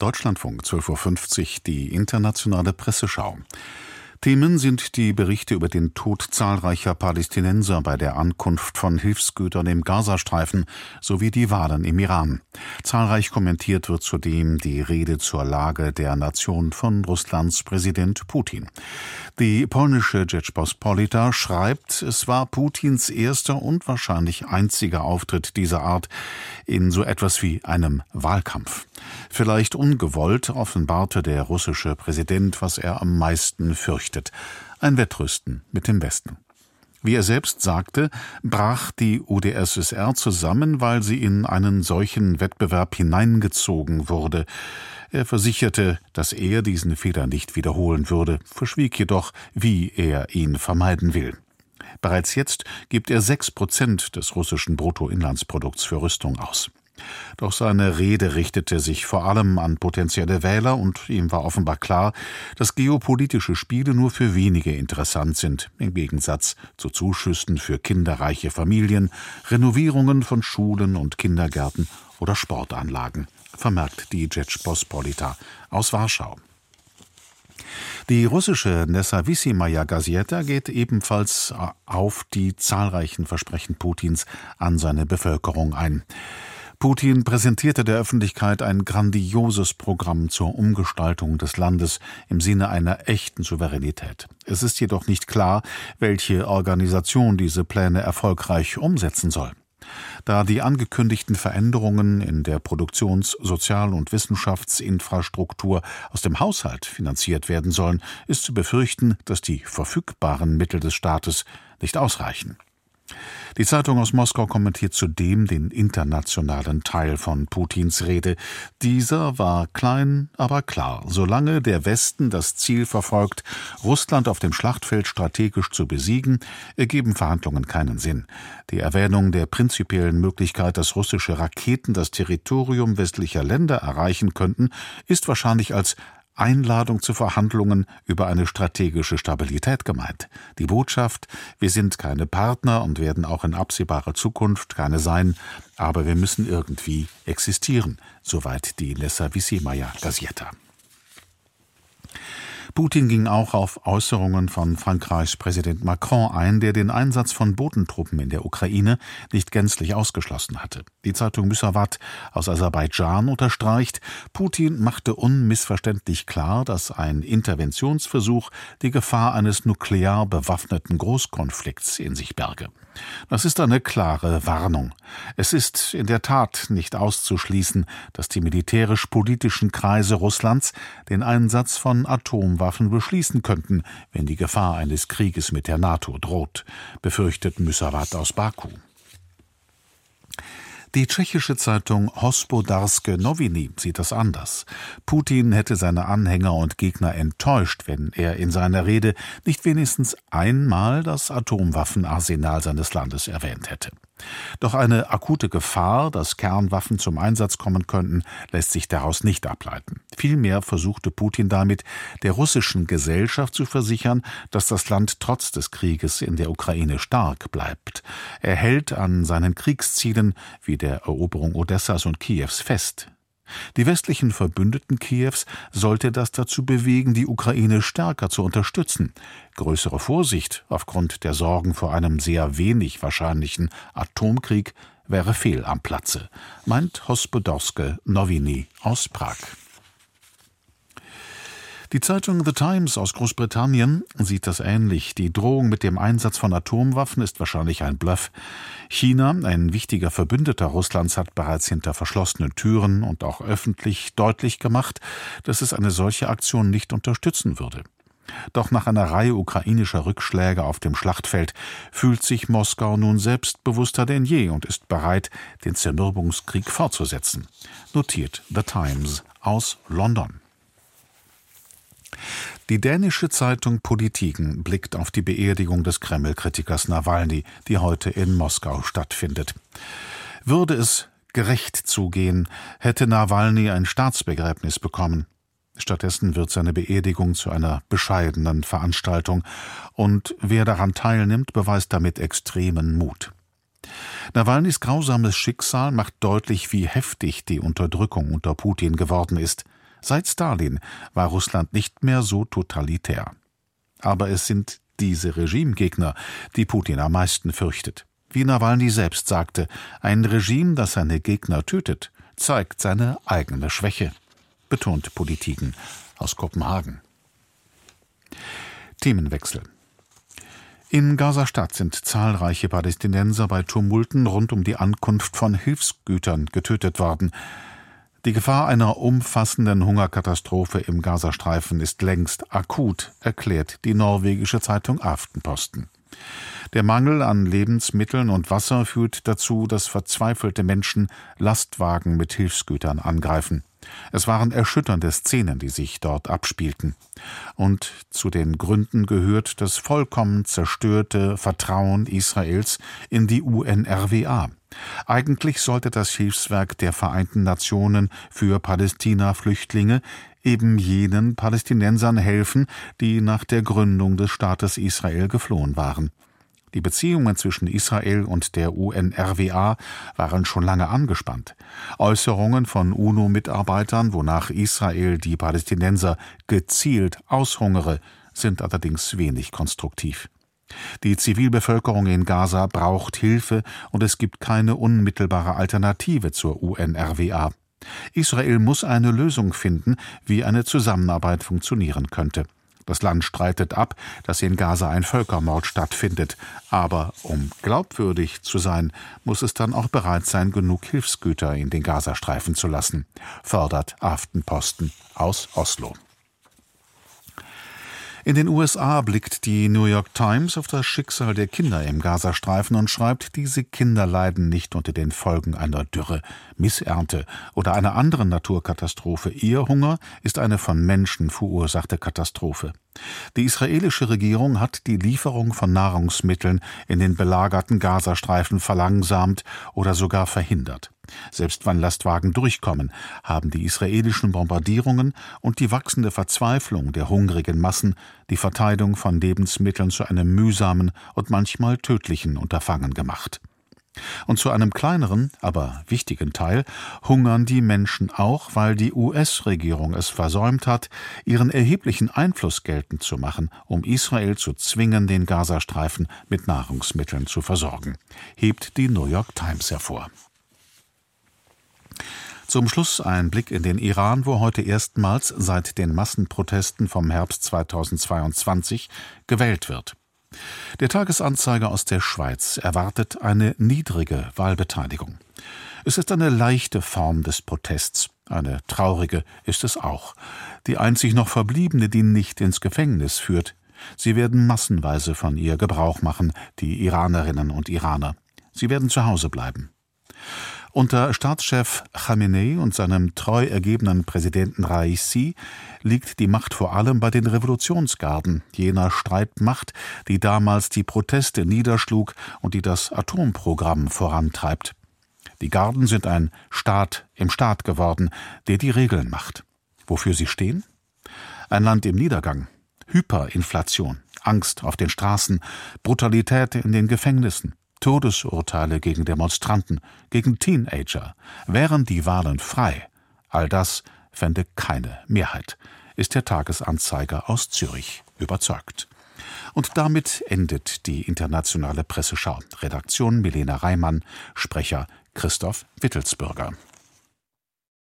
Deutschlandfunk 12.50 Uhr, die internationale Presseschau. Themen sind die Berichte über den Tod zahlreicher Palästinenser bei der Ankunft von Hilfsgütern im Gazastreifen sowie die Wahlen im Iran. Zahlreich kommentiert wird zudem die Rede zur Lage der Nation von Russlands Präsident Putin. Die polnische Rzeczpospolita schreibt, es war Putins erster und wahrscheinlich einziger Auftritt dieser Art in so etwas wie einem Wahlkampf. Vielleicht ungewollt offenbarte der russische Präsident, was er am meisten fürchtet ein Wettrüsten mit dem Westen. Wie er selbst sagte, brach die UdSSR zusammen, weil sie in einen solchen Wettbewerb hineingezogen wurde. Er versicherte, dass er diesen Fehler nicht wiederholen würde, verschwieg jedoch, wie er ihn vermeiden will. Bereits jetzt gibt er sechs Prozent des russischen Bruttoinlandsprodukts für Rüstung aus. Doch seine Rede richtete sich vor allem an potenzielle Wähler und ihm war offenbar klar, dass geopolitische Spiele nur für wenige interessant sind, im Gegensatz zu Zuschüssen für kinderreiche Familien, Renovierungen von Schulen und Kindergärten oder Sportanlagen, vermerkt die Rzeczpospolita aus Warschau. Die russische Nessavissimaya Gazeta geht ebenfalls auf die zahlreichen Versprechen Putins an seine Bevölkerung ein. Putin präsentierte der Öffentlichkeit ein grandioses Programm zur Umgestaltung des Landes im Sinne einer echten Souveränität. Es ist jedoch nicht klar, welche Organisation diese Pläne erfolgreich umsetzen soll. Da die angekündigten Veränderungen in der Produktions-, Sozial- und Wissenschaftsinfrastruktur aus dem Haushalt finanziert werden sollen, ist zu befürchten, dass die verfügbaren Mittel des Staates nicht ausreichen. Die Zeitung aus Moskau kommentiert zudem den internationalen Teil von Putins Rede. Dieser war klein, aber klar. Solange der Westen das Ziel verfolgt, Russland auf dem Schlachtfeld strategisch zu besiegen, ergeben Verhandlungen keinen Sinn. Die Erwähnung der prinzipiellen Möglichkeit, dass russische Raketen das Territorium westlicher Länder erreichen könnten, ist wahrscheinlich als Einladung zu Verhandlungen über eine strategische Stabilität gemeint. Die Botschaft, wir sind keine Partner und werden auch in absehbarer Zukunft keine sein, aber wir müssen irgendwie existieren, soweit die Lessa Vissimaya Gazeta. Putin ging auch auf Äußerungen von Frankreichs Präsident Macron ein, der den Einsatz von Bodentruppen in der Ukraine nicht gänzlich ausgeschlossen hatte. Die Zeitung Müsavat aus Aserbaidschan unterstreicht, Putin machte unmissverständlich klar, dass ein Interventionsversuch die Gefahr eines nuklear bewaffneten Großkonflikts in sich berge. Das ist eine klare Warnung. Es ist in der Tat nicht auszuschließen, dass die militärisch-politischen Kreise Russlands den Einsatz von Atomwaffen beschließen könnten, wenn die Gefahr eines Krieges mit der NATO droht, befürchtet Müsavat aus Baku. Die tschechische Zeitung Hospodarske Noviny sieht das anders. Putin hätte seine Anhänger und Gegner enttäuscht, wenn er in seiner Rede nicht wenigstens einmal das Atomwaffenarsenal seines Landes erwähnt hätte. Doch eine akute Gefahr, dass Kernwaffen zum Einsatz kommen könnten, lässt sich daraus nicht ableiten. Vielmehr versuchte Putin damit, der russischen Gesellschaft zu versichern, dass das Land trotz des Krieges in der Ukraine stark bleibt. Er hält an seinen Kriegszielen wie der Eroberung Odessas und Kiews fest. Die westlichen Verbündeten Kiews sollte das dazu bewegen, die Ukraine stärker zu unterstützen. Größere Vorsicht aufgrund der Sorgen vor einem sehr wenig wahrscheinlichen Atomkrieg wäre fehl am Platze, meint Hospodorske Nowiny aus Prag. Die Zeitung The Times aus Großbritannien sieht das ähnlich. Die Drohung mit dem Einsatz von Atomwaffen ist wahrscheinlich ein Bluff. China, ein wichtiger Verbündeter Russlands, hat bereits hinter verschlossenen Türen und auch öffentlich deutlich gemacht, dass es eine solche Aktion nicht unterstützen würde. Doch nach einer Reihe ukrainischer Rückschläge auf dem Schlachtfeld fühlt sich Moskau nun selbstbewusster denn je und ist bereit, den Zermürbungskrieg fortzusetzen, notiert The Times aus London. Die dänische Zeitung Politiken blickt auf die Beerdigung des Kreml-Kritikers Nawalny, die heute in Moskau stattfindet. Würde es gerecht zugehen, hätte Nawalny ein Staatsbegräbnis bekommen. Stattdessen wird seine Beerdigung zu einer bescheidenen Veranstaltung, und wer daran teilnimmt, beweist damit extremen Mut. Nawalnys grausames Schicksal macht deutlich, wie heftig die Unterdrückung unter Putin geworden ist. Seit Stalin war Russland nicht mehr so totalitär. Aber es sind diese Regimegegner, die Putin am meisten fürchtet. Wie Nawalny selbst sagte, ein Regime, das seine Gegner tötet, zeigt seine eigene Schwäche, betont Politiken aus Kopenhagen. Themenwechsel. In Gaza-Stadt sind zahlreiche Palästinenser bei Tumulten rund um die Ankunft von Hilfsgütern getötet worden. Die Gefahr einer umfassenden Hungerkatastrophe im Gazastreifen ist längst akut, erklärt die norwegische Zeitung Aftenposten. Der Mangel an Lebensmitteln und Wasser führt dazu, dass verzweifelte Menschen Lastwagen mit Hilfsgütern angreifen. Es waren erschütternde Szenen, die sich dort abspielten. Und zu den Gründen gehört das vollkommen zerstörte Vertrauen Israels in die UNRWA. Eigentlich sollte das Hilfswerk der Vereinten Nationen für Palästina-Flüchtlinge eben jenen Palästinensern helfen, die nach der Gründung des Staates Israel geflohen waren. Die Beziehungen zwischen Israel und der UNRWA waren schon lange angespannt. Äußerungen von UNO-Mitarbeitern, wonach Israel die Palästinenser gezielt aushungere, sind allerdings wenig konstruktiv. Die Zivilbevölkerung in Gaza braucht Hilfe und es gibt keine unmittelbare Alternative zur UNRWA. Israel muss eine Lösung finden, wie eine Zusammenarbeit funktionieren könnte. Das Land streitet ab, dass in Gaza ein Völkermord stattfindet. Aber um glaubwürdig zu sein, muss es dann auch bereit sein, genug Hilfsgüter in den Gazastreifen zu lassen, fördert Aftenposten aus Oslo. In den USA blickt die New York Times auf das Schicksal der Kinder im Gazastreifen und schreibt, diese Kinder leiden nicht unter den Folgen einer Dürre, Missernte oder einer anderen Naturkatastrophe. Ihr Hunger ist eine von Menschen verursachte Katastrophe. Die israelische Regierung hat die Lieferung von Nahrungsmitteln in den belagerten Gazastreifen verlangsamt oder sogar verhindert. Selbst wenn Lastwagen durchkommen, haben die israelischen Bombardierungen und die wachsende Verzweiflung der hungrigen Massen die Verteilung von Lebensmitteln zu einem mühsamen und manchmal tödlichen Unterfangen gemacht. Und zu einem kleineren, aber wichtigen Teil hungern die Menschen auch, weil die US-Regierung es versäumt hat, ihren erheblichen Einfluss geltend zu machen, um Israel zu zwingen, den Gazastreifen mit Nahrungsmitteln zu versorgen, hebt die New York Times hervor. Zum Schluss ein Blick in den Iran, wo heute erstmals seit den Massenprotesten vom Herbst 2022 gewählt wird. Der Tagesanzeiger aus der Schweiz erwartet eine niedrige Wahlbeteiligung. Es ist eine leichte Form des Protests, eine traurige ist es auch. Die einzig noch verbliebene, die nicht ins Gefängnis führt. Sie werden massenweise von ihr Gebrauch machen, die Iranerinnen und Iraner. Sie werden zu Hause bleiben. Unter Staatschef Khamenei und seinem treu ergebenen Präsidenten Raisi liegt die Macht vor allem bei den Revolutionsgarden, jener Streitmacht, die damals die Proteste niederschlug und die das Atomprogramm vorantreibt. Die Garden sind ein Staat im Staat geworden, der die Regeln macht. Wofür sie stehen? Ein Land im Niedergang, Hyperinflation, Angst auf den Straßen, Brutalität in den Gefängnissen, Todesurteile gegen Demonstranten, gegen Teenager, wären die Wahlen frei, all das fände keine Mehrheit, ist der Tagesanzeiger aus Zürich überzeugt. Und damit endet die internationale Presseschau. Redaktion Milena Reimann, Sprecher Christoph Wittelsbürger.